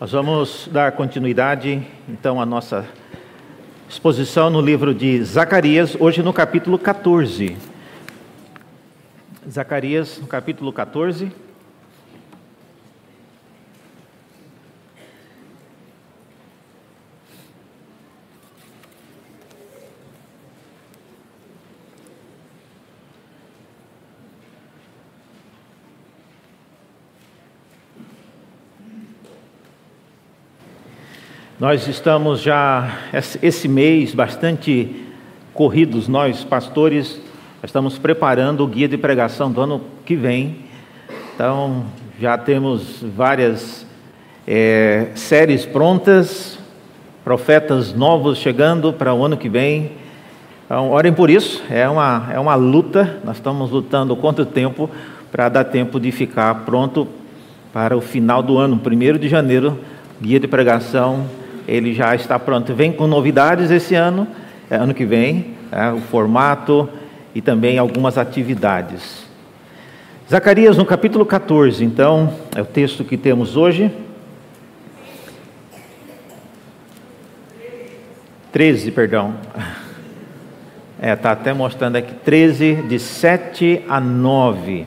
Nós vamos dar continuidade, então, à nossa exposição no livro de Zacarias, hoje no capítulo 14. Zacarias, no capítulo 14. Nós estamos já esse mês bastante corridos, nós pastores, estamos preparando o guia de pregação do ano que vem. Então já temos várias é, séries prontas, profetas novos chegando para o ano que vem. Então, orem por isso, é uma, é uma luta, nós estamos lutando quanto tempo para dar tempo de ficar pronto para o final do ano, 1 de janeiro, guia de pregação ele já está pronto. Vem com novidades esse ano, é, ano que vem, é, o formato e também algumas atividades. Zacarias no capítulo 14, então, é o texto que temos hoje. 13, perdão. É, está até mostrando aqui 13, de 7 a 9.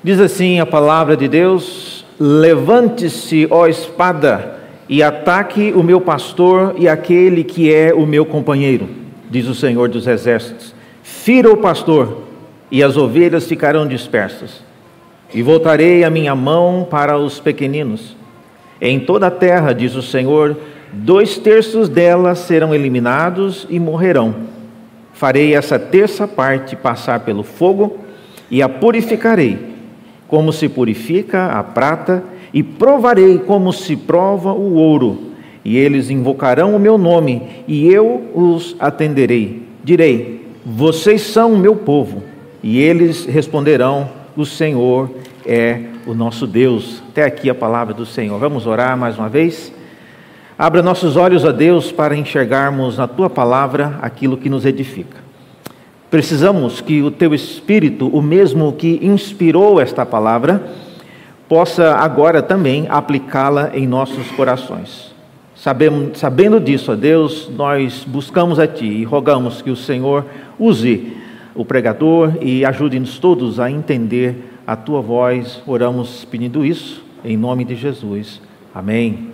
Diz assim a palavra de Deus: Levante-se, ó espada, e ataque o meu pastor e aquele que é o meu companheiro, diz o Senhor dos Exércitos. Fira o pastor, e as ovelhas ficarão dispersas. E voltarei a minha mão para os pequeninos. Em toda a terra, diz o Senhor, dois terços delas serão eliminados e morrerão. Farei essa terça parte passar pelo fogo e a purificarei, como se purifica a prata e provarei como se prova o ouro, e eles invocarão o meu nome, e eu os atenderei. Direi: Vocês são o meu povo, e eles responderão: O Senhor é o nosso Deus. Até aqui a palavra do Senhor. Vamos orar mais uma vez? Abra nossos olhos a Deus para enxergarmos na tua palavra aquilo que nos edifica. Precisamos que o teu espírito, o mesmo que inspirou esta palavra, possa agora também aplicá-la em nossos corações. Sabemos, sabendo disso, ó Deus, nós buscamos a Ti e rogamos que o Senhor use o pregador e ajude-nos todos a entender a Tua voz. Oramos pedindo isso em nome de Jesus. Amém.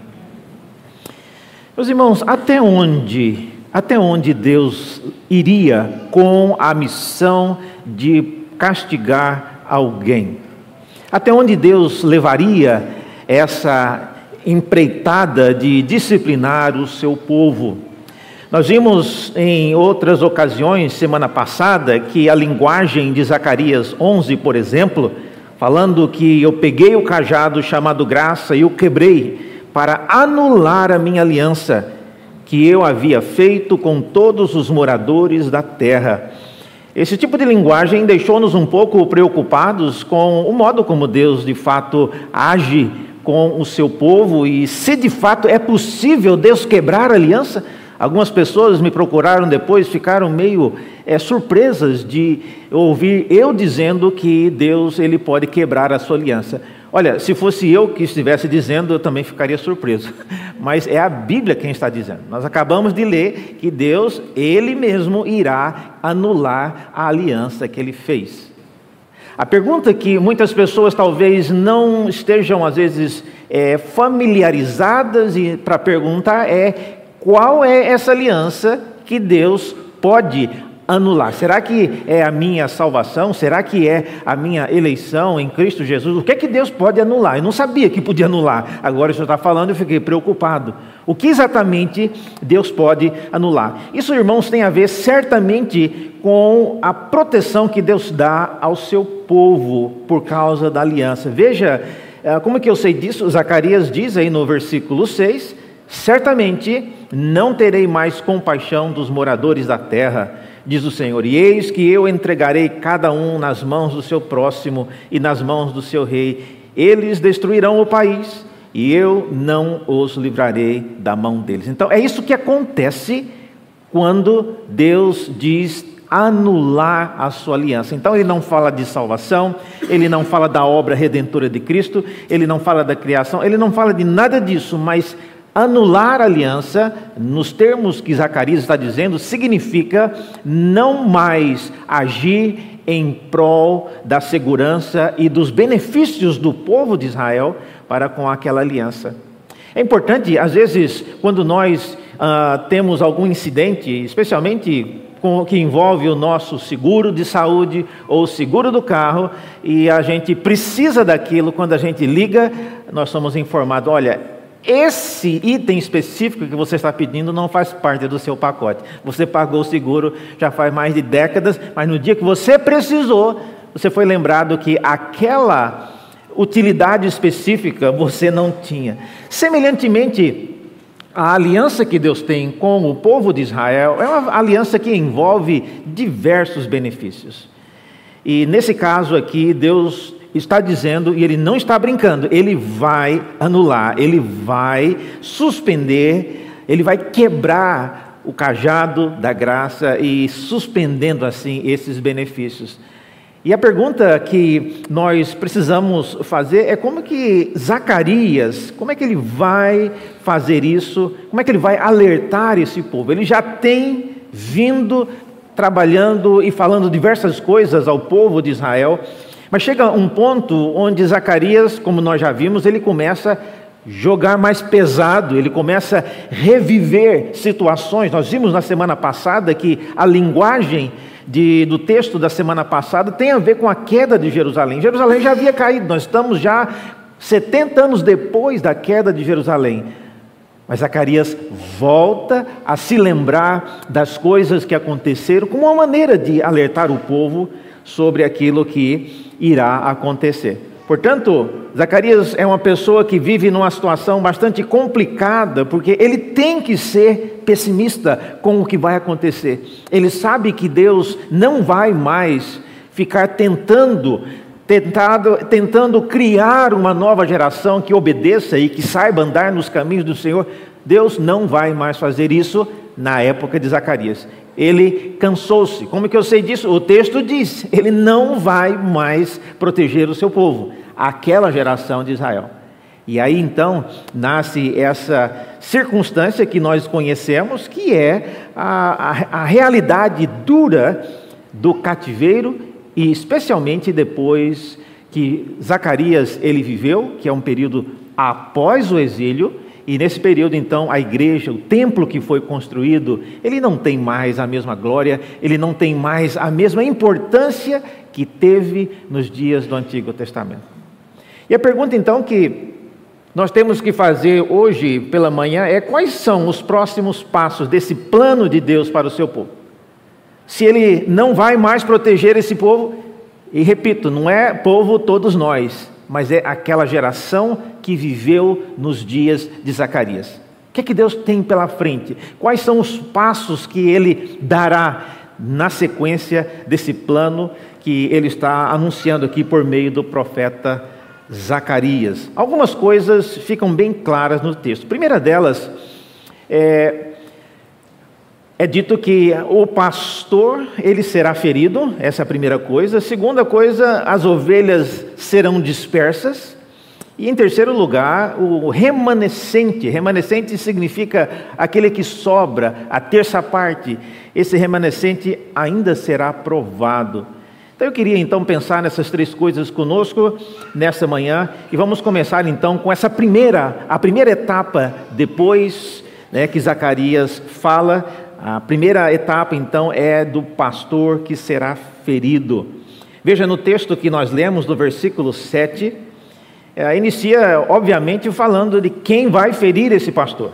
Meus irmãos, até onde, até onde Deus iria com a missão de castigar alguém? Até onde Deus levaria essa empreitada de disciplinar o seu povo? Nós vimos em outras ocasiões, semana passada, que a linguagem de Zacarias 11, por exemplo, falando que eu peguei o cajado chamado graça e o quebrei para anular a minha aliança que eu havia feito com todos os moradores da terra. Esse tipo de linguagem deixou-nos um pouco preocupados com o modo como Deus de fato age com o seu povo e se de fato é possível Deus quebrar a aliança. Algumas pessoas me procuraram depois, ficaram meio é, surpresas de ouvir eu dizendo que Deus ele pode quebrar a sua aliança. Olha, se fosse eu que estivesse dizendo, eu também ficaria surpreso. Mas é a Bíblia quem está dizendo. Nós acabamos de ler que Deus, Ele mesmo, irá anular a aliança que Ele fez. A pergunta que muitas pessoas talvez não estejam, às vezes, é, familiarizadas para perguntar é: qual é essa aliança que Deus pode anular? Será que é a minha salvação? Será que é a minha eleição em Cristo Jesus? O que é que Deus pode anular? Eu não sabia que podia anular. Agora o senhor está falando, eu fiquei preocupado. O que exatamente Deus pode anular? Isso, irmãos, tem a ver certamente com a proteção que Deus dá ao seu povo por causa da aliança. Veja, eh, como que eu sei disso? Zacarias diz aí no versículo 6: Certamente não terei mais compaixão dos moradores da terra diz o Senhor: E eis que eu entregarei cada um nas mãos do seu próximo e nas mãos do seu rei. Eles destruirão o país e eu não os livrarei da mão deles. Então é isso que acontece quando Deus diz anular a sua aliança. Então ele não fala de salvação, ele não fala da obra redentora de Cristo, ele não fala da criação, ele não fala de nada disso, mas anular a aliança, nos termos que Zacarias está dizendo, significa não mais agir em prol da segurança e dos benefícios do povo de Israel para com aquela aliança. É importante, às vezes, quando nós ah, temos algum incidente, especialmente que envolve o nosso seguro de saúde ou o seguro do carro, e a gente precisa daquilo, quando a gente liga, nós somos informados: olha, esse item específico que você está pedindo não faz parte do seu pacote. Você pagou o seguro já faz mais de décadas, mas no dia que você precisou, você foi lembrado que aquela utilidade específica você não tinha. Semelhantemente, a aliança que Deus tem com o povo de Israel é uma aliança que envolve diversos benefícios. E nesse caso aqui, Deus está dizendo, e ele não está brincando, ele vai anular, ele vai suspender, ele vai quebrar o cajado da graça e suspendendo assim esses benefícios. E a pergunta que nós precisamos fazer é como que Zacarias, como é que ele vai fazer isso? Como é que ele vai alertar esse povo? Ele já tem vindo trabalhando e falando diversas coisas ao povo de Israel, mas chega um ponto onde Zacarias, como nós já vimos, ele começa a jogar mais pesado, ele começa a reviver situações. Nós vimos na semana passada que a linguagem de, do texto da semana passada tem a ver com a queda de Jerusalém. Jerusalém já havia caído, nós estamos já 70 anos depois da queda de Jerusalém. Mas Zacarias volta a se lembrar das coisas que aconteceram, como uma maneira de alertar o povo sobre aquilo que irá acontecer. Portanto, Zacarias é uma pessoa que vive numa situação bastante complicada, porque ele tem que ser pessimista com o que vai acontecer. Ele sabe que Deus não vai mais ficar tentando, tentado, tentando criar uma nova geração que obedeça e que saiba andar nos caminhos do Senhor. Deus não vai mais fazer isso na época de Zacarias. Ele cansou-se. Como que eu sei disso? O texto diz: ele não vai mais proteger o seu povo, aquela geração de Israel. E aí então nasce essa circunstância que nós conhecemos, que é a, a, a realidade dura do cativeiro e especialmente depois que Zacarias ele viveu, que é um período após o exílio, e nesse período, então, a igreja, o templo que foi construído, ele não tem mais a mesma glória, ele não tem mais a mesma importância que teve nos dias do Antigo Testamento. E a pergunta, então, que nós temos que fazer hoje pela manhã é: quais são os próximos passos desse plano de Deus para o seu povo? Se ele não vai mais proteger esse povo, e repito, não é povo todos nós, mas é aquela geração que viveu nos dias de Zacarias. O que é que Deus tem pela frente? Quais são os passos que ele dará na sequência desse plano que ele está anunciando aqui por meio do profeta Zacarias? Algumas coisas ficam bem claras no texto. A primeira delas é é dito que o pastor ele será ferido, essa é a primeira coisa. Segunda coisa, as ovelhas serão dispersas. E em terceiro lugar, o remanescente. Remanescente significa aquele que sobra, a terça parte. Esse remanescente ainda será provado. Então eu queria então pensar nessas três coisas conosco nessa manhã e vamos começar então com essa primeira, a primeira etapa depois né, que Zacarias fala a primeira etapa, então, é do pastor que será ferido. Veja no texto que nós lemos, no versículo 7, é, inicia, obviamente, falando de quem vai ferir esse pastor.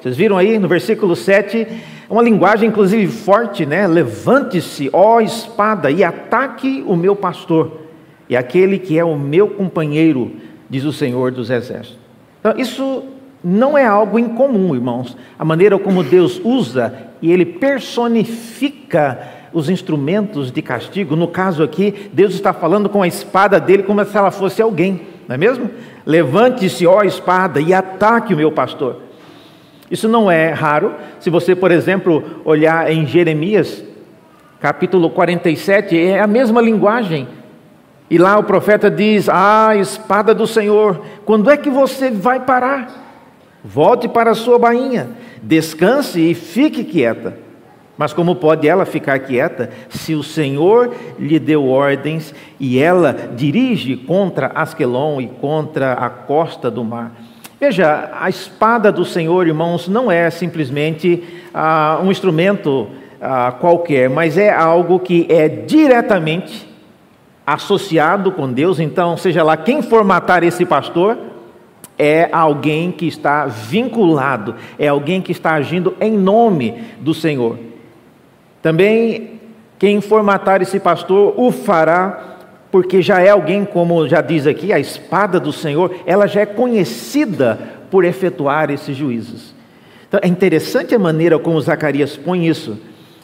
Vocês viram aí no versículo 7, uma linguagem inclusive forte, né? Levante-se, ó espada, e ataque o meu pastor, e aquele que é o meu companheiro, diz o Senhor dos Exércitos. Então, isso não é algo incomum, irmãos. A maneira como Deus usa e ele personifica os instrumentos de castigo. No caso aqui, Deus está falando com a espada dele como se ela fosse alguém, não é mesmo? Levante-se, ó espada, e ataque o meu pastor. Isso não é raro. Se você, por exemplo, olhar em Jeremias, capítulo 47, é a mesma linguagem. E lá o profeta diz: Ah, espada do Senhor, quando é que você vai parar? Volte para a sua bainha, descanse e fique quieta. Mas como pode ela ficar quieta se o Senhor lhe deu ordens e ela dirige contra Asquelon e contra a costa do mar? Veja, a espada do Senhor, irmãos, não é simplesmente ah, um instrumento ah, qualquer, mas é algo que é diretamente associado com Deus. Então, seja lá quem for matar esse pastor, é alguém que está vinculado, é alguém que está agindo em nome do Senhor. Também, quem for matar esse pastor o fará porque já é alguém, como já diz aqui, a espada do Senhor, ela já é conhecida por efetuar esses juízos. Então, é interessante a maneira como Zacarias põe isso.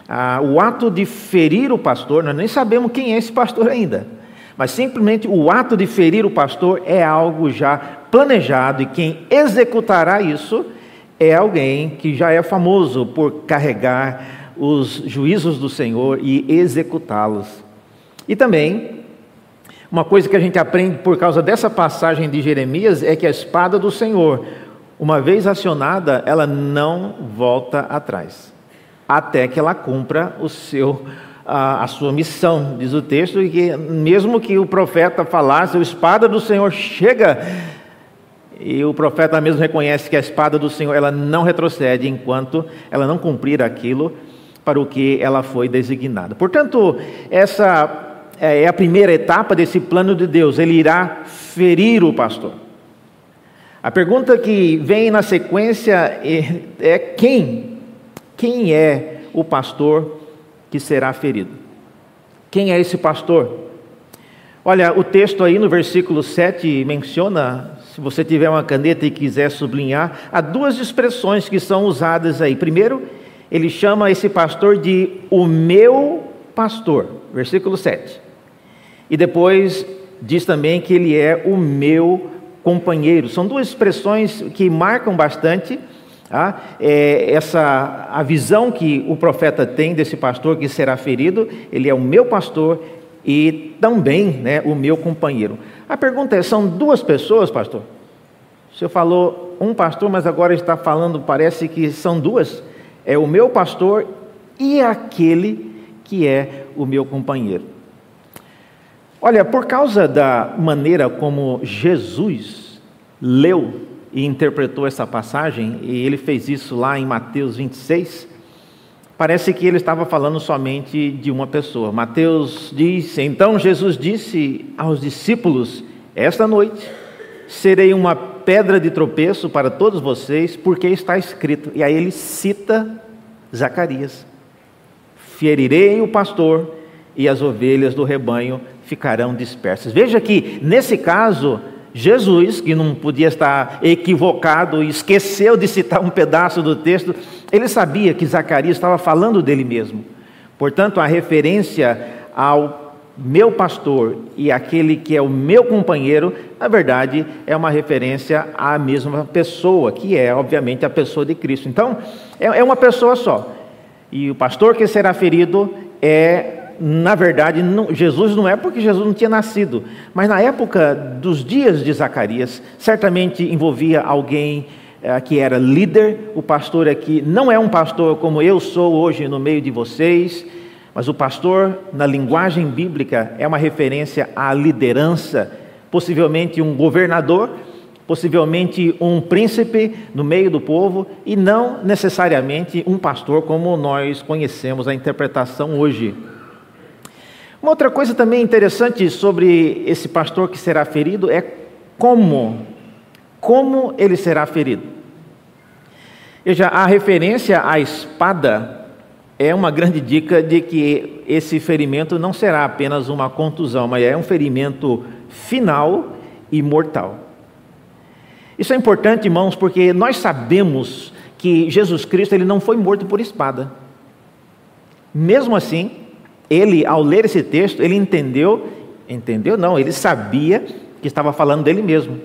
Ah, o ato de ferir o pastor, nós nem sabemos quem é esse pastor ainda, mas simplesmente o ato de ferir o pastor é algo já planejado e quem executará isso é alguém que já é famoso por carregar os juízos do Senhor e executá-los. E também, uma coisa que a gente aprende por causa dessa passagem de Jeremias é que a espada do Senhor, uma vez acionada, ela não volta atrás, até que ela cumpra o seu a, a, sua missão, diz o texto, e que mesmo que o profeta falasse, a espada do Senhor chega, e o profeta mesmo reconhece que a espada do Senhor ela não retrocede enquanto ela não cumprir aquilo para o que ela foi designada. Portanto, essa é, é a primeira etapa desse plano de Deus, ele irá ferir o pastor. A pergunta que vem na sequência é, é quem? Quem é o pastor que será ferido. Quem é esse pastor? Olha, o texto aí no versículo 7 menciona, se você tiver uma caneta e quiser sublinhar, há duas expressões que são usadas aí. Primeiro, ele chama esse pastor de o meu pastor, versículo 7. E depois diz também que ele é o meu companheiro. São duas expressões que marcam bastante ah, é, essa a visão que o profeta tem desse pastor que será ferido, ele é o meu pastor e também né, o meu companheiro. A pergunta é: são duas pessoas, pastor? O senhor falou um pastor, mas agora está falando, parece que são duas. É o meu pastor e aquele que é o meu companheiro. Olha, por causa da maneira como Jesus leu e interpretou essa passagem, e ele fez isso lá em Mateus 26, parece que ele estava falando somente de uma pessoa. Mateus diz: Então Jesus disse aos discípulos: Esta noite serei uma pedra de tropeço para todos vocês, porque está escrito. E aí ele cita Zacarias: Ferirei o pastor e as ovelhas do rebanho ficarão dispersas. Veja que nesse caso Jesus, que não podia estar equivocado e esqueceu de citar um pedaço do texto, ele sabia que Zacarias estava falando dele mesmo. Portanto, a referência ao meu pastor e aquele que é o meu companheiro, na verdade, é uma referência à mesma pessoa, que é, obviamente, a pessoa de Cristo. Então, é, é uma pessoa só. E o pastor que será ferido é na verdade, não, Jesus não é porque Jesus não tinha nascido, mas na época dos dias de Zacarias, certamente envolvia alguém é, que era líder. O pastor aqui não é um pastor como eu sou hoje no meio de vocês, mas o pastor, na linguagem bíblica, é uma referência à liderança, possivelmente um governador, possivelmente um príncipe no meio do povo, e não necessariamente um pastor como nós conhecemos a interpretação hoje. Uma outra coisa também interessante sobre esse pastor que será ferido é como, como ele será ferido. Veja, a referência à espada é uma grande dica de que esse ferimento não será apenas uma contusão, mas é um ferimento final e mortal. Isso é importante, irmãos, porque nós sabemos que Jesus Cristo ele não foi morto por espada. Mesmo assim, ele, ao ler esse texto, ele entendeu, entendeu? Não, ele sabia que estava falando dele mesmo.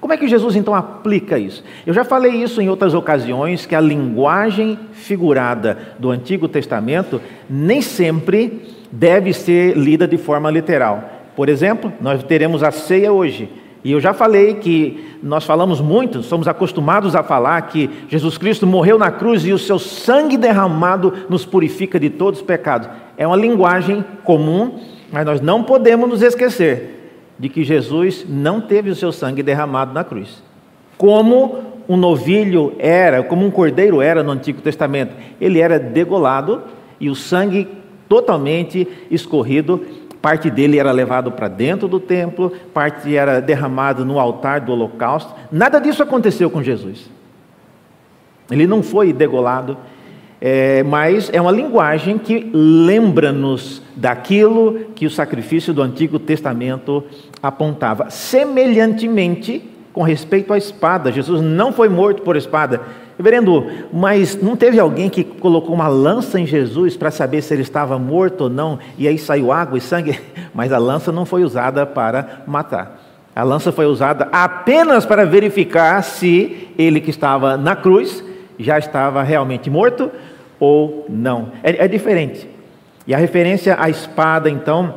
Como é que Jesus então aplica isso? Eu já falei isso em outras ocasiões, que a linguagem figurada do Antigo Testamento nem sempre deve ser lida de forma literal. Por exemplo, nós teremos a ceia hoje. E eu já falei que nós falamos muito, somos acostumados a falar que Jesus Cristo morreu na cruz e o seu sangue derramado nos purifica de todos os pecados. É uma linguagem comum, mas nós não podemos nos esquecer de que Jesus não teve o seu sangue derramado na cruz. Como um novilho era, como um cordeiro era no Antigo Testamento, ele era degolado e o sangue totalmente escorrido parte dele era levado para dentro do templo, parte era derramado no altar do holocausto. Nada disso aconteceu com Jesus. Ele não foi degolado, é, mas é uma linguagem que lembra-nos daquilo que o sacrifício do Antigo Testamento apontava. Semelhantemente, com respeito à espada, Jesus não foi morto por espada. Reverendo, mas não teve alguém que colocou uma lança em Jesus para saber se ele estava morto ou não, e aí saiu água e sangue? Mas a lança não foi usada para matar. A lança foi usada apenas para verificar se ele que estava na cruz já estava realmente morto ou não. É, é diferente. E a referência à espada, então,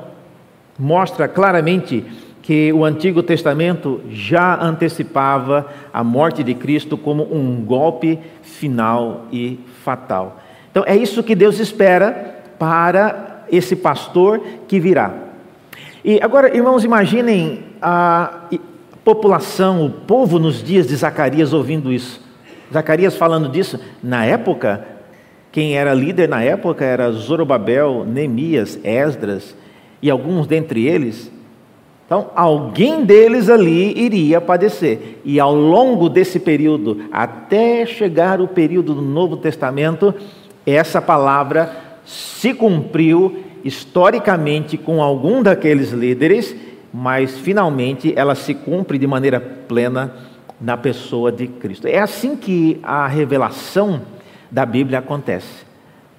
mostra claramente que o Antigo Testamento já antecipava a morte de Cristo como um golpe final e fatal. Então é isso que Deus espera para esse pastor que virá. E agora, irmãos, imaginem a população, o povo nos dias de Zacarias ouvindo isso. Zacarias falando disso, na época, quem era líder na época era Zorobabel, Neemias, Esdras e alguns dentre eles então, alguém deles ali iria padecer. E ao longo desse período, até chegar o período do Novo Testamento, essa palavra se cumpriu historicamente com algum daqueles líderes, mas finalmente ela se cumpre de maneira plena na pessoa de Cristo. É assim que a revelação da Bíblia acontece.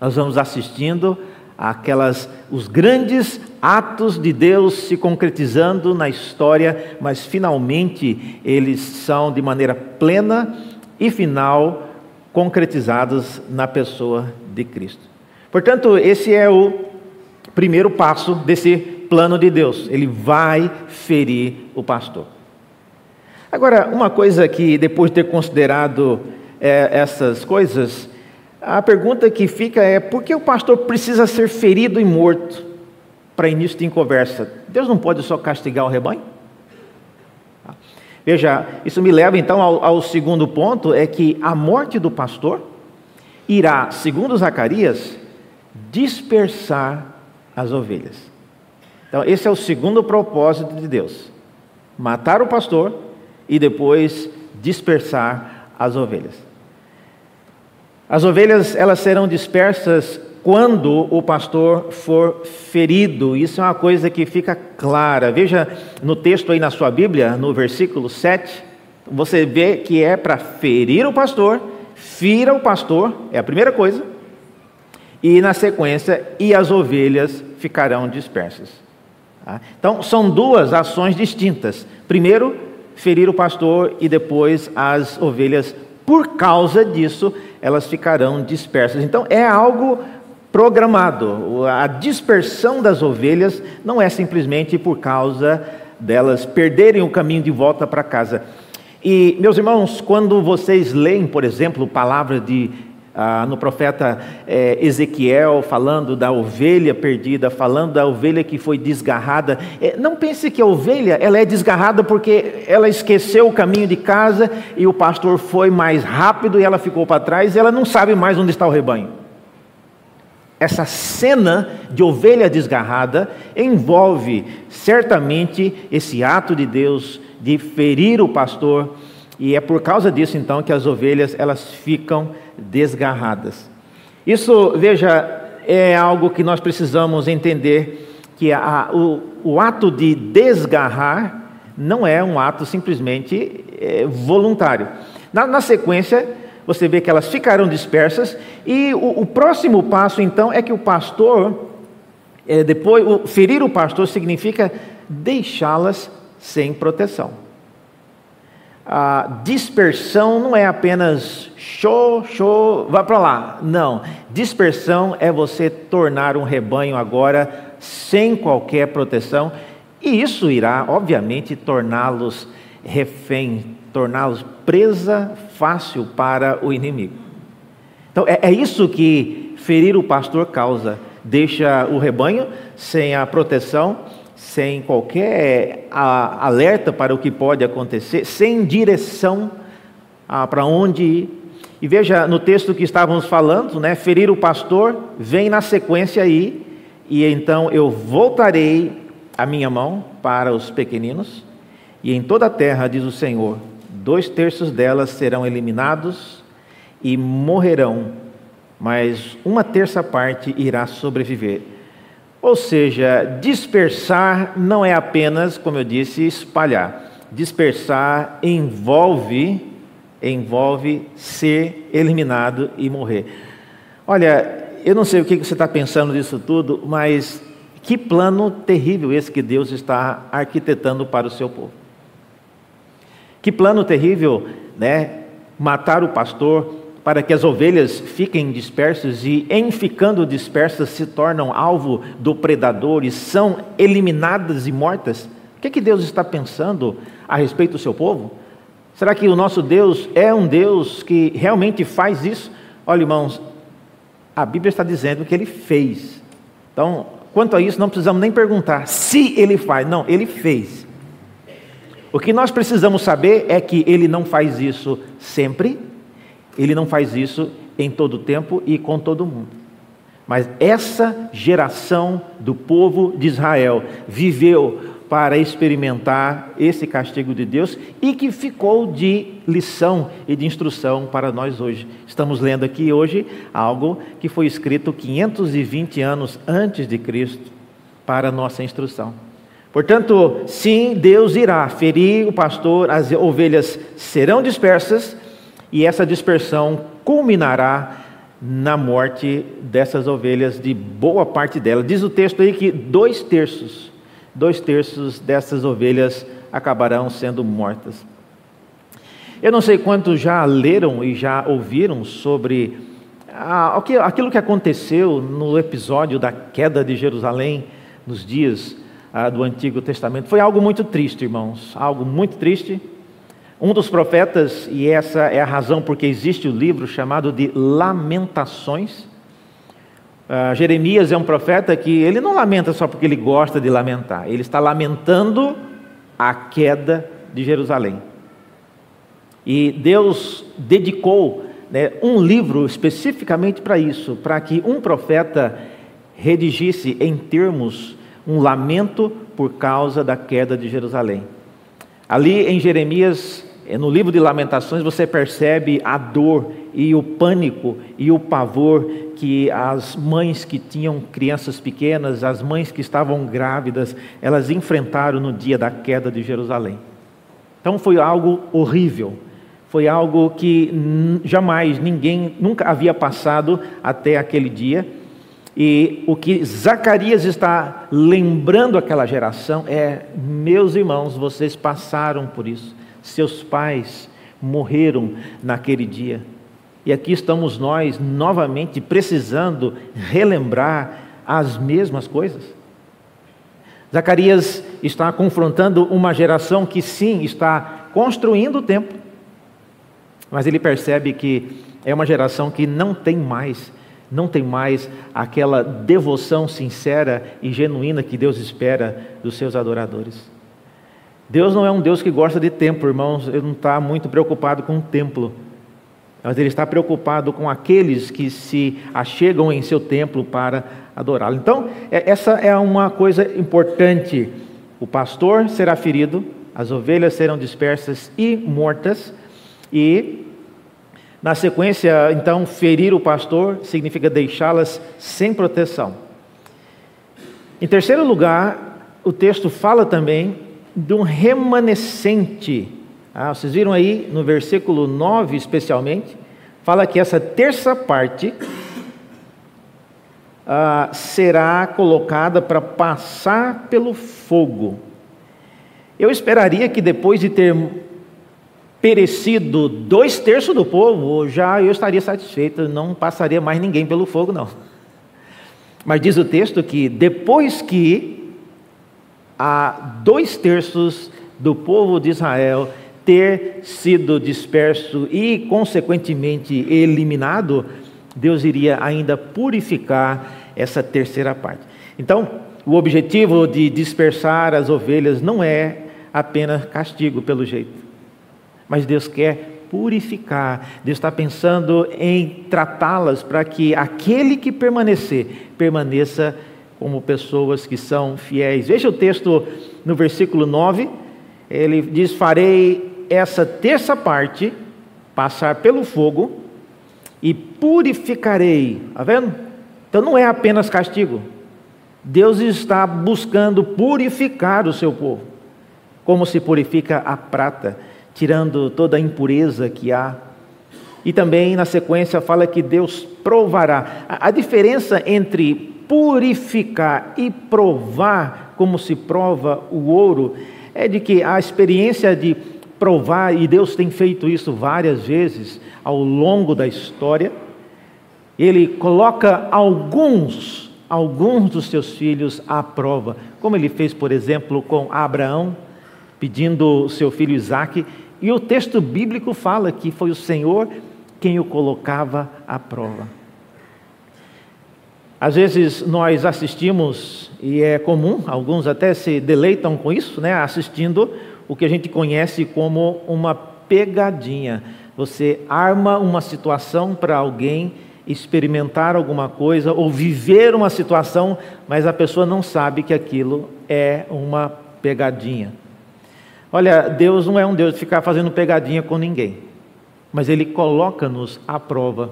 Nós vamos assistindo aquelas os grandes atos de Deus se concretizando na história, mas finalmente eles são de maneira plena e final concretizados na pessoa de Cristo. Portanto, esse é o primeiro passo desse plano de Deus. Ele vai ferir o pastor. Agora, uma coisa que depois de ter considerado é, essas coisas, a pergunta que fica é: por que o pastor precisa ser ferido e morto para início de conversa? Deus não pode só castigar o rebanho? Veja, isso me leva então ao, ao segundo ponto: é que a morte do pastor irá, segundo Zacarias, dispersar as ovelhas. Então, esse é o segundo propósito de Deus: matar o pastor e depois dispersar as ovelhas. As ovelhas elas serão dispersas quando o pastor for ferido. Isso é uma coisa que fica clara. Veja no texto aí na sua Bíblia, no versículo 7, você vê que é para ferir o pastor, fira o pastor, é a primeira coisa. E na sequência, e as ovelhas ficarão dispersas. Tá? Então, são duas ações distintas. Primeiro, ferir o pastor e depois as ovelhas por causa disso, elas ficarão dispersas. Então, é algo programado. A dispersão das ovelhas não é simplesmente por causa delas perderem o caminho de volta para casa. E, meus irmãos, quando vocês leem, por exemplo, palavra de ah, no profeta é, Ezequiel, falando da ovelha perdida, falando da ovelha que foi desgarrada. É, não pense que a ovelha ela é desgarrada porque ela esqueceu o caminho de casa e o pastor foi mais rápido e ela ficou para trás e ela não sabe mais onde está o rebanho. Essa cena de ovelha desgarrada envolve certamente esse ato de Deus de ferir o pastor e é por causa disso então que as ovelhas elas ficam desgarradas. Isso, veja, é algo que nós precisamos entender que a, o, o, ato de desgarrar não é um ato simplesmente é, voluntário. Na, na, sequência, você vê que elas ficaram dispersas, e o, o próximo passo então é que o pastor, é, depois, o, ferir o pastor significa deixá-las sem proteção. A dispersão não é apenas show, show, vá para lá. Não. Dispersão é você tornar um rebanho agora sem qualquer proteção, e isso irá, obviamente, torná-los refém, torná-los presa fácil para o inimigo. Então, é, é isso que ferir o pastor causa. Deixa o rebanho sem a proteção sem qualquer alerta para o que pode acontecer, sem direção para onde ir. E veja no texto que estávamos falando, né, ferir o pastor, vem na sequência aí, e então eu voltarei a minha mão para os pequeninos, e em toda a terra, diz o Senhor, dois terços delas serão eliminados e morrerão, mas uma terça parte irá sobreviver. Ou seja, dispersar não é apenas, como eu disse, espalhar. Dispersar envolve envolve ser eliminado e morrer. Olha, eu não sei o que você está pensando disso tudo, mas que plano terrível esse que Deus está arquitetando para o seu povo. Que plano terrível, né? Matar o pastor, para que as ovelhas fiquem dispersas e, em ficando dispersas, se tornam alvo do predador e são eliminadas e mortas? O que, é que Deus está pensando a respeito do seu povo? Será que o nosso Deus é um Deus que realmente faz isso? Olha, irmãos, a Bíblia está dizendo que ele fez. Então, quanto a isso, não precisamos nem perguntar se ele faz. Não, ele fez. O que nós precisamos saber é que ele não faz isso sempre, ele não faz isso em todo tempo e com todo mundo. Mas essa geração do povo de Israel viveu para experimentar esse castigo de Deus e que ficou de lição e de instrução para nós hoje. Estamos lendo aqui hoje algo que foi escrito 520 anos antes de Cristo para nossa instrução. Portanto, sim, Deus irá ferir o pastor, as ovelhas serão dispersas e essa dispersão culminará na morte dessas ovelhas, de boa parte delas. Diz o texto aí que dois terços, dois terços dessas ovelhas acabarão sendo mortas. Eu não sei quantos já leram e já ouviram sobre aquilo que aconteceu no episódio da queda de Jerusalém nos dias ah, do Antigo Testamento. Foi algo muito triste, irmãos, algo muito triste. Um dos profetas, e essa é a razão porque existe o livro chamado de Lamentações. Uh, Jeremias é um profeta que ele não lamenta só porque ele gosta de lamentar, ele está lamentando a queda de Jerusalém. E Deus dedicou né, um livro especificamente para isso, para que um profeta redigisse em termos um lamento por causa da queda de Jerusalém. Ali em Jeremias no livro de Lamentações você percebe a dor e o pânico e o pavor que as mães que tinham crianças pequenas, as mães que estavam grávidas, elas enfrentaram no dia da queda de Jerusalém. Então foi algo horrível, foi algo que jamais ninguém nunca havia passado até aquele dia. E o que Zacarias está lembrando aquela geração é: meus irmãos, vocês passaram por isso seus pais morreram naquele dia. E aqui estamos nós novamente precisando relembrar as mesmas coisas. Zacarias está confrontando uma geração que sim está construindo o templo, mas ele percebe que é uma geração que não tem mais, não tem mais aquela devoção sincera e genuína que Deus espera dos seus adoradores. Deus não é um Deus que gosta de templo, irmãos, ele não está muito preocupado com o templo, mas ele está preocupado com aqueles que se achegam em seu templo para adorá-lo. Então, é, essa é uma coisa importante. O pastor será ferido, as ovelhas serão dispersas e mortas, e na sequência, então, ferir o pastor significa deixá-las sem proteção. Em terceiro lugar, o texto fala também de um remanescente. Ah, vocês viram aí no versículo 9, especialmente, fala que essa terça parte ah, será colocada para passar pelo fogo. Eu esperaria que depois de ter perecido dois terços do povo, já eu estaria satisfeito, não passaria mais ninguém pelo fogo, não. Mas diz o texto que depois que há dois terços do povo de Israel ter sido disperso e, consequentemente, eliminado, Deus iria ainda purificar essa terceira parte. Então, o objetivo de dispersar as ovelhas não é apenas castigo, pelo jeito, mas Deus quer purificar, Deus está pensando em tratá-las para que aquele que permanecer, permaneça como pessoas que são fiéis. Veja o texto no versículo 9, ele diz: Farei essa terça parte passar pelo fogo e purificarei. Está vendo? Então não é apenas castigo. Deus está buscando purificar o seu povo, como se purifica a prata, tirando toda a impureza que há. E também na sequência fala que Deus provará. A diferença entre purificar e provar, como se prova o ouro, é de que a experiência de provar, e Deus tem feito isso várias vezes ao longo da história, ele coloca alguns, alguns dos seus filhos à prova, como ele fez, por exemplo, com Abraão, pedindo seu filho Isaque, e o texto bíblico fala que foi o Senhor quem o colocava à prova. Às vezes nós assistimos, e é comum, alguns até se deleitam com isso, né, assistindo o que a gente conhece como uma pegadinha. Você arma uma situação para alguém experimentar alguma coisa ou viver uma situação, mas a pessoa não sabe que aquilo é uma pegadinha. Olha, Deus não é um Deus de ficar fazendo pegadinha com ninguém, mas Ele coloca-nos à prova,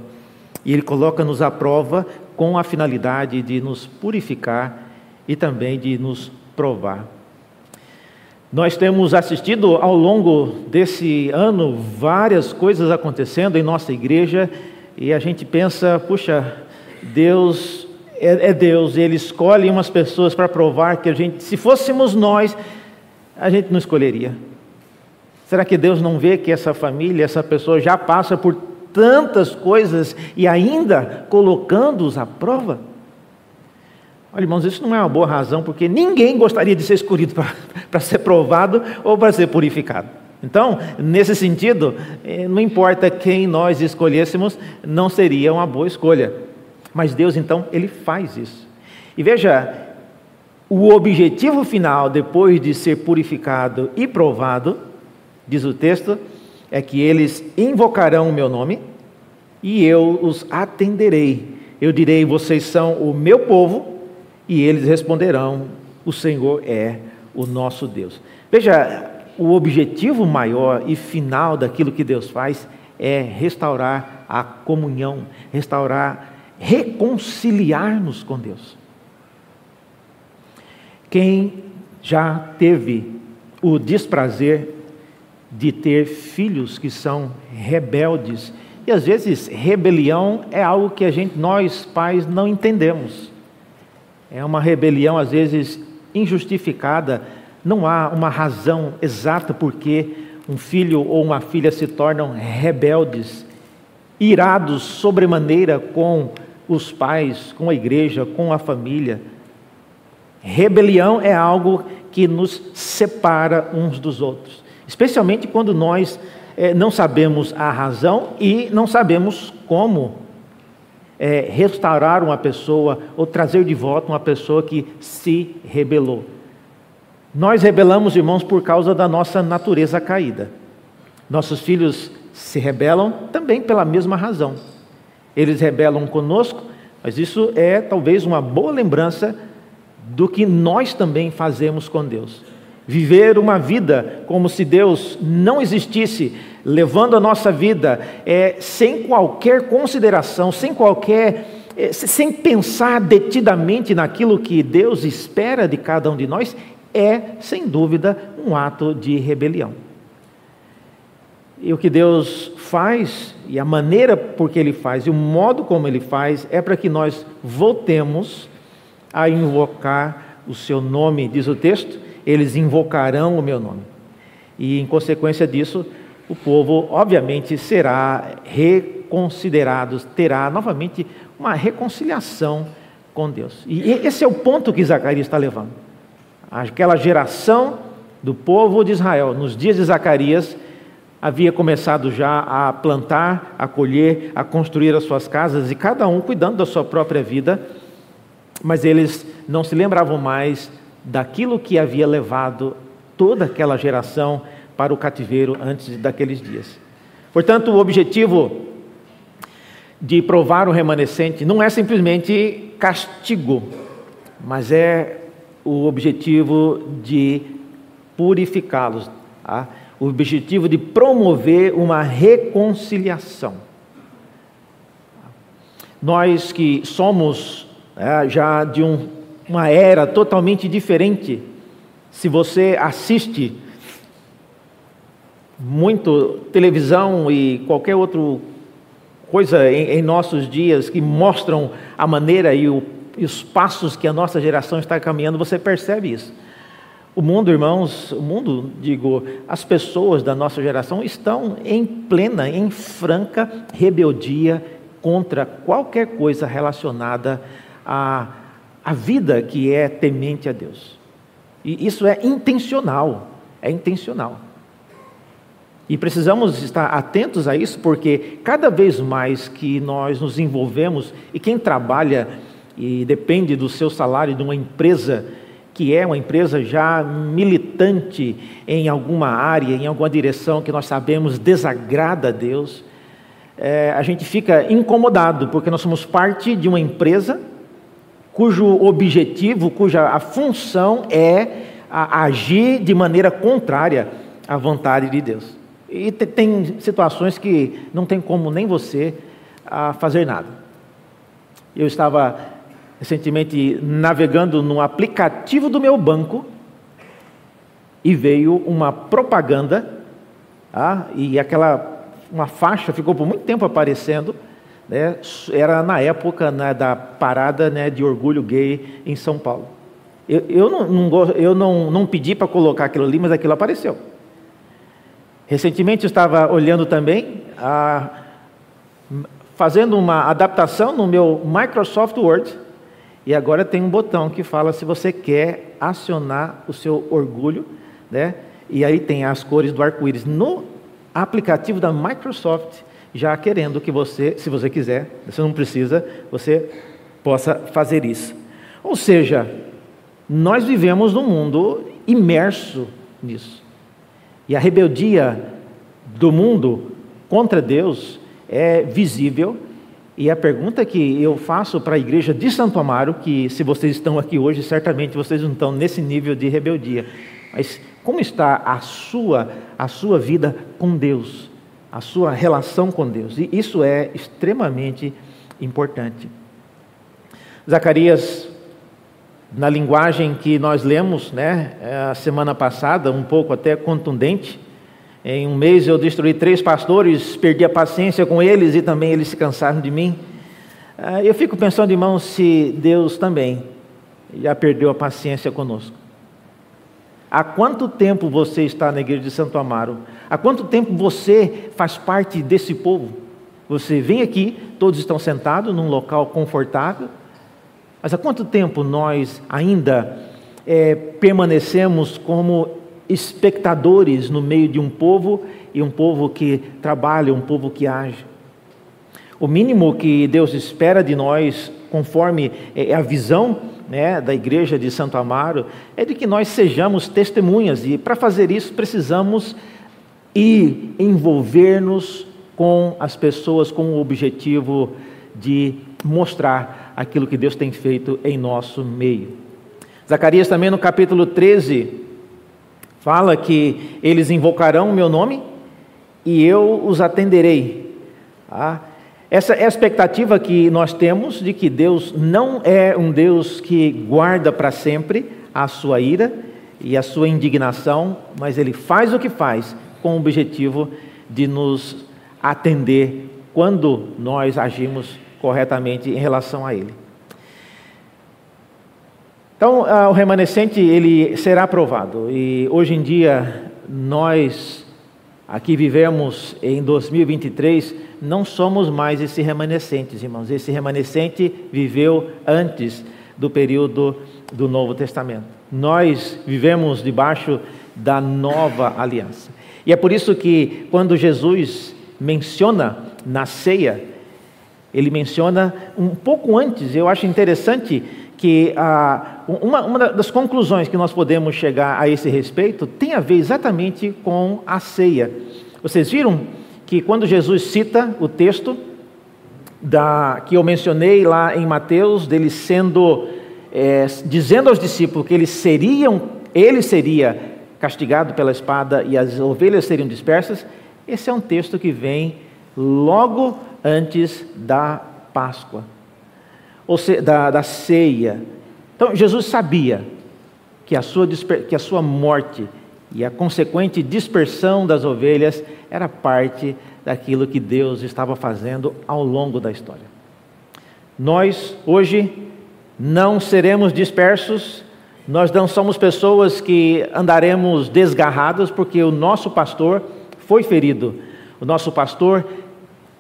e Ele coloca-nos à prova com a finalidade de nos purificar e também de nos provar. Nós temos assistido ao longo desse ano várias coisas acontecendo em nossa igreja e a gente pensa, puxa, Deus é, é Deus, Ele escolhe umas pessoas para provar que a gente, se fôssemos nós, a gente não escolheria. Será que Deus não vê que essa família, essa pessoa já passa por tantas coisas e ainda colocando-os à prova? Olha, irmãos, isso não é uma boa razão, porque ninguém gostaria de ser escolhido para ser provado ou para ser purificado. Então, nesse sentido, eh, não importa quem nós escolhêssemos, não seria uma boa escolha. Mas Deus, então, ele faz isso. E veja, o objetivo final, depois de ser purificado e provado, diz o texto, é que eles invocarão o meu nome e eu os atenderei. Eu direi: vocês são o meu povo, e eles responderão: o Senhor é o nosso Deus. Veja, o objetivo maior e final daquilo que Deus faz é restaurar a comunhão, restaurar, reconciliar-nos com Deus. Quem já teve o desprazer de ter filhos que são rebeldes, e às vezes rebelião é algo que a gente, nós pais, não entendemos. É uma rebelião às vezes injustificada não há uma razão exata por que um filho ou uma filha se tornam rebeldes, irados sobremaneira com os pais, com a igreja, com a família. Rebelião é algo que nos separa uns dos outros, especialmente quando nós é, não sabemos a razão e não sabemos como é, restaurar uma pessoa ou trazer de volta uma pessoa que se rebelou. Nós rebelamos, irmãos, por causa da nossa natureza caída. Nossos filhos se rebelam também pela mesma razão. Eles rebelam conosco, mas isso é talvez uma boa lembrança do que nós também fazemos com Deus. Viver uma vida como se Deus não existisse, levando a nossa vida é, sem qualquer consideração, sem qualquer é, sem pensar detidamente naquilo que Deus espera de cada um de nós, é, sem dúvida, um ato de rebelião. E o que Deus faz, e a maneira por que Ele faz, e o modo como Ele faz, é para que nós voltemos a invocar o Seu nome, diz o texto, eles invocarão o meu nome. E em consequência disso, o povo, obviamente, será reconsiderado, terá novamente uma reconciliação com Deus. E esse é o ponto que Zacarias está levando. Aquela geração do povo de Israel, nos dias de Zacarias, havia começado já a plantar, a colher, a construir as suas casas e cada um cuidando da sua própria vida, mas eles não se lembravam mais daquilo que havia levado toda aquela geração para o cativeiro antes daqueles dias. Portanto, o objetivo de provar o remanescente não é simplesmente castigo, mas é o objetivo de purificá-los, tá? o objetivo de promover uma reconciliação. Nós que somos é, já de um, uma era totalmente diferente, se você assiste muito televisão e qualquer outra coisa em, em, nossos dias que mostram a maneira e, o, e os passos que a nossa geração está caminhando, você percebe isso. O mundo, irmãos, o mundo, digo, as pessoas da nossa geração estão em plena, em franca rebeldia contra qualquer coisa relacionada à, à vida que é temente a Deus. E isso é intencional, é intencional. E precisamos estar atentos a isso, porque cada vez mais que nós nos envolvemos, e quem trabalha e depende do seu salário de uma empresa, que é uma empresa já militante em alguma área, em alguma direção que nós sabemos desagrada a Deus, é, a gente fica incomodado, porque nós somos parte de uma empresa cujo objetivo, cuja a função é a agir de maneira contrária à vontade de Deus. E tem situações que não tem como nem você a fazer nada. Eu estava recentemente navegando no aplicativo do meu banco e veio uma propaganda, ah, e aquela uma faixa ficou por muito tempo aparecendo, né, era na época né, da parada né, de orgulho gay em São Paulo. Eu, eu, não, não, eu não, não pedi para colocar aquilo ali, mas aquilo apareceu. Recentemente eu estava olhando também, a, fazendo uma adaptação no meu Microsoft Word, e agora tem um botão que fala se você quer acionar o seu orgulho, né? E aí tem as cores do arco-íris no aplicativo da Microsoft, já querendo que você, se você quiser, você não precisa, você possa fazer isso. Ou seja, nós vivemos num mundo imerso nisso. E a rebeldia do mundo contra Deus é visível. E a pergunta que eu faço para a igreja de Santo Amaro, que se vocês estão aqui hoje, certamente vocês não estão nesse nível de rebeldia. Mas como está a sua, a sua vida com Deus? A sua relação com Deus? E isso é extremamente importante. Zacarias na linguagem que nós lemos, né, a semana passada, um pouco até contundente. Em um mês eu destruí três pastores, perdi a paciência com eles e também eles se cansaram de mim. Ah, eu fico pensando, irmãos, se Deus também já perdeu a paciência conosco. Há quanto tempo você está na igreja de Santo Amaro? Há quanto tempo você faz parte desse povo? Você vem aqui, todos estão sentados num local confortável, mas há quanto tempo nós ainda é, permanecemos como espectadores no meio de um povo e um povo que trabalha, um povo que age? O mínimo que Deus espera de nós, conforme é, a visão né, da igreja de Santo Amaro, é de que nós sejamos testemunhas, e para fazer isso precisamos ir envolver-nos com as pessoas com o objetivo de mostrar aquilo que Deus tem feito em nosso meio. Zacarias também no capítulo 13 fala que eles invocarão o meu nome e eu os atenderei. Ah, essa é a expectativa que nós temos de que Deus não é um Deus que guarda para sempre a sua ira e a sua indignação, mas Ele faz o que faz com o objetivo de nos atender quando nós agimos corretamente em relação a ele. Então, o remanescente ele será aprovado e hoje em dia nós aqui vivemos em 2023, não somos mais esse remanescentes, irmãos. Esse remanescente viveu antes do período do Novo Testamento. Nós vivemos debaixo da nova aliança. E é por isso que quando Jesus menciona na ceia, ele menciona um pouco antes, eu acho interessante que ah, uma, uma das conclusões que nós podemos chegar a esse respeito tem a ver exatamente com a ceia. Vocês viram que quando Jesus cita o texto da, que eu mencionei lá em Mateus, dele sendo, é, dizendo aos discípulos que eles seriam, ele seria castigado pela espada e as ovelhas seriam dispersas, esse é um texto que vem logo antes da Páscoa ou se, da, da ceia. Então, Jesus sabia que a, sua, que a sua morte e a consequente dispersão das ovelhas era parte daquilo que Deus estava fazendo ao longo da história. Nós, hoje, não seremos dispersos, nós não somos pessoas que andaremos desgarrados, porque o nosso pastor foi ferido, o nosso pastor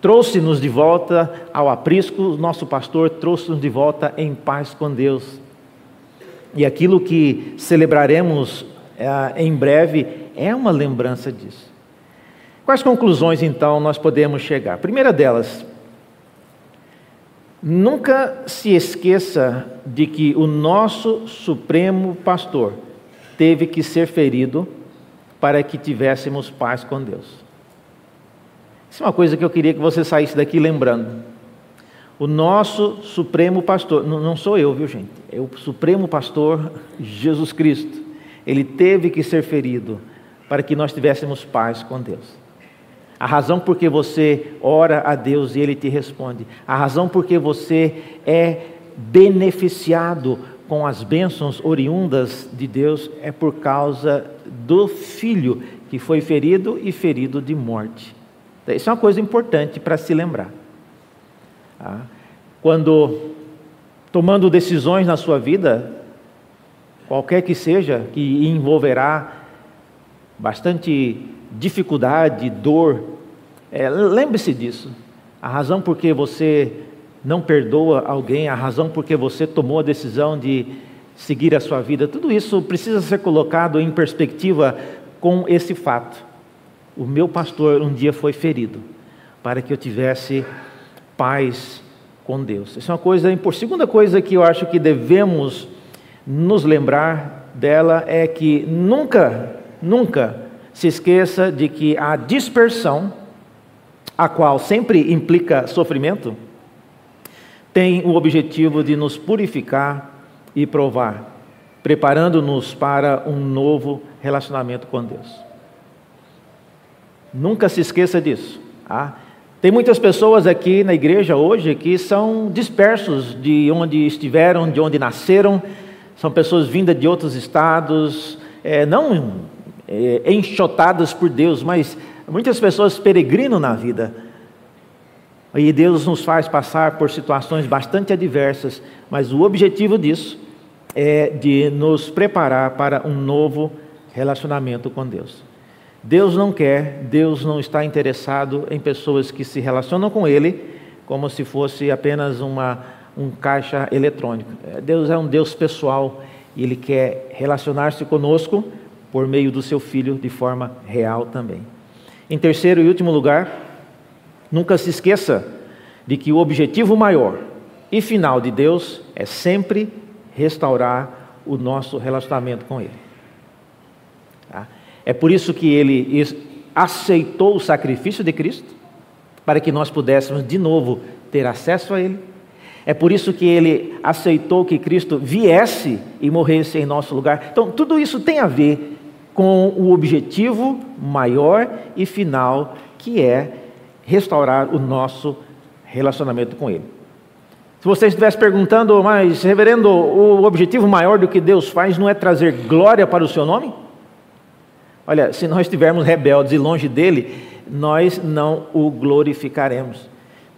trouxe-nos de volta ao aprisco, o nosso pastor trouxe-nos de volta em paz com Deus. E aquilo que celebraremos em breve é uma lembrança disso. Quais conclusões então nós podemos chegar? Primeira delas, nunca se esqueça de que o nosso supremo pastor teve que ser ferido para que tivéssemos paz com Deus. Isso é uma coisa que eu queria que você saísse daqui lembrando. O nosso Supremo Pastor, não sou eu, viu gente? É o Supremo Pastor Jesus Cristo. Ele teve que ser ferido para que nós tivéssemos paz com Deus. A razão por que você ora a Deus e Ele te responde. A razão por que você é beneficiado com as bênçãos oriundas de Deus é por causa do Filho que foi ferido e ferido de morte. Isso é uma coisa importante para se lembrar. Tá? Quando tomando decisões na sua vida, qualquer que seja, que envolverá bastante dificuldade, dor, é, lembre-se disso. A razão por que você não perdoa alguém, a razão por que você tomou a decisão de seguir a sua vida, tudo isso precisa ser colocado em perspectiva com esse fato o meu pastor um dia foi ferido para que eu tivesse paz com Deus. Isso é uma coisa importante. Segunda coisa que eu acho que devemos nos lembrar dela é que nunca, nunca se esqueça de que a dispersão, a qual sempre implica sofrimento, tem o objetivo de nos purificar e provar, preparando-nos para um novo relacionamento com Deus. Nunca se esqueça disso. Tá? Tem muitas pessoas aqui na igreja hoje que são dispersos de onde estiveram, de onde nasceram, são pessoas vindas de outros estados, é, não é, enxotadas por Deus, mas muitas pessoas peregrinam na vida. E Deus nos faz passar por situações bastante adversas, mas o objetivo disso é de nos preparar para um novo relacionamento com Deus. Deus não quer, Deus não está interessado em pessoas que se relacionam com Ele como se fosse apenas uma, um caixa eletrônico. É, Deus é um Deus pessoal e Ele quer relacionar-se conosco por meio do Seu Filho de forma real também. Em terceiro e último lugar, nunca se esqueça de que o objetivo maior e final de Deus é sempre restaurar o nosso relacionamento com Ele. É por isso que ele aceitou o sacrifício de Cristo, para que nós pudéssemos de novo ter acesso a Ele. É por isso que ele aceitou que Cristo viesse e morresse em nosso lugar. Então, tudo isso tem a ver com o objetivo maior e final, que é restaurar o nosso relacionamento com Ele. Se você estivesse perguntando, mas, reverendo, o objetivo maior do que Deus faz não é trazer glória para o seu nome? Olha, se nós estivermos rebeldes e longe dele, nós não o glorificaremos.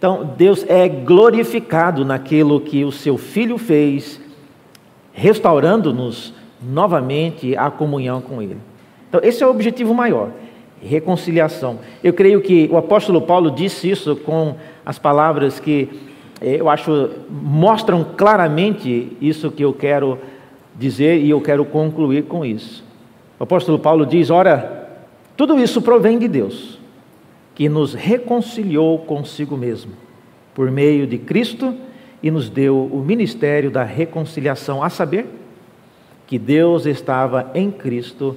Então, Deus é glorificado naquilo que o seu filho fez, restaurando-nos novamente a comunhão com ele. Então, esse é o objetivo maior: reconciliação. Eu creio que o apóstolo Paulo disse isso com as palavras que eh, eu acho mostram claramente isso que eu quero dizer e eu quero concluir com isso. O apóstolo Paulo diz: Ora, tudo isso provém de Deus, que nos reconciliou consigo mesmo, por meio de Cristo, e nos deu o ministério da reconciliação, a saber, que Deus estava em Cristo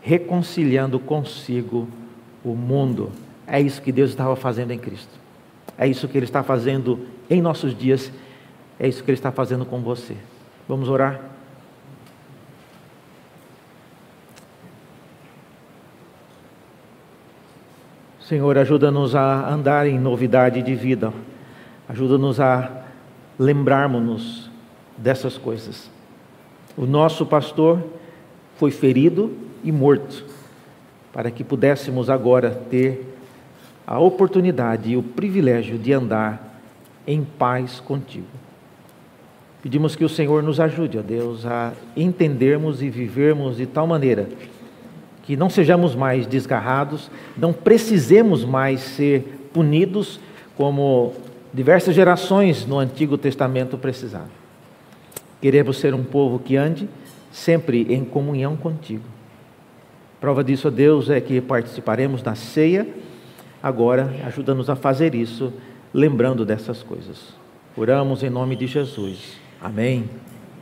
reconciliando consigo o mundo. É isso que Deus estava fazendo em Cristo. É isso que Ele está fazendo em nossos dias. É isso que Ele está fazendo com você. Vamos orar? Senhor, ajuda-nos a andar em novidade de vida. Ajuda-nos a lembrarmos-nos dessas coisas. O nosso pastor foi ferido e morto, para que pudéssemos agora ter a oportunidade e o privilégio de andar em paz contigo. Pedimos que o Senhor nos ajude, ó Deus, a entendermos e vivermos de tal maneira que não sejamos mais desgarrados, não precisemos mais ser punidos como diversas gerações no Antigo Testamento precisaram. Queremos ser um povo que ande sempre em comunhão contigo. Prova disso, ó Deus, é que participaremos da ceia. Agora, ajuda-nos a fazer isso, lembrando dessas coisas. Oramos em nome de Jesus. Amém.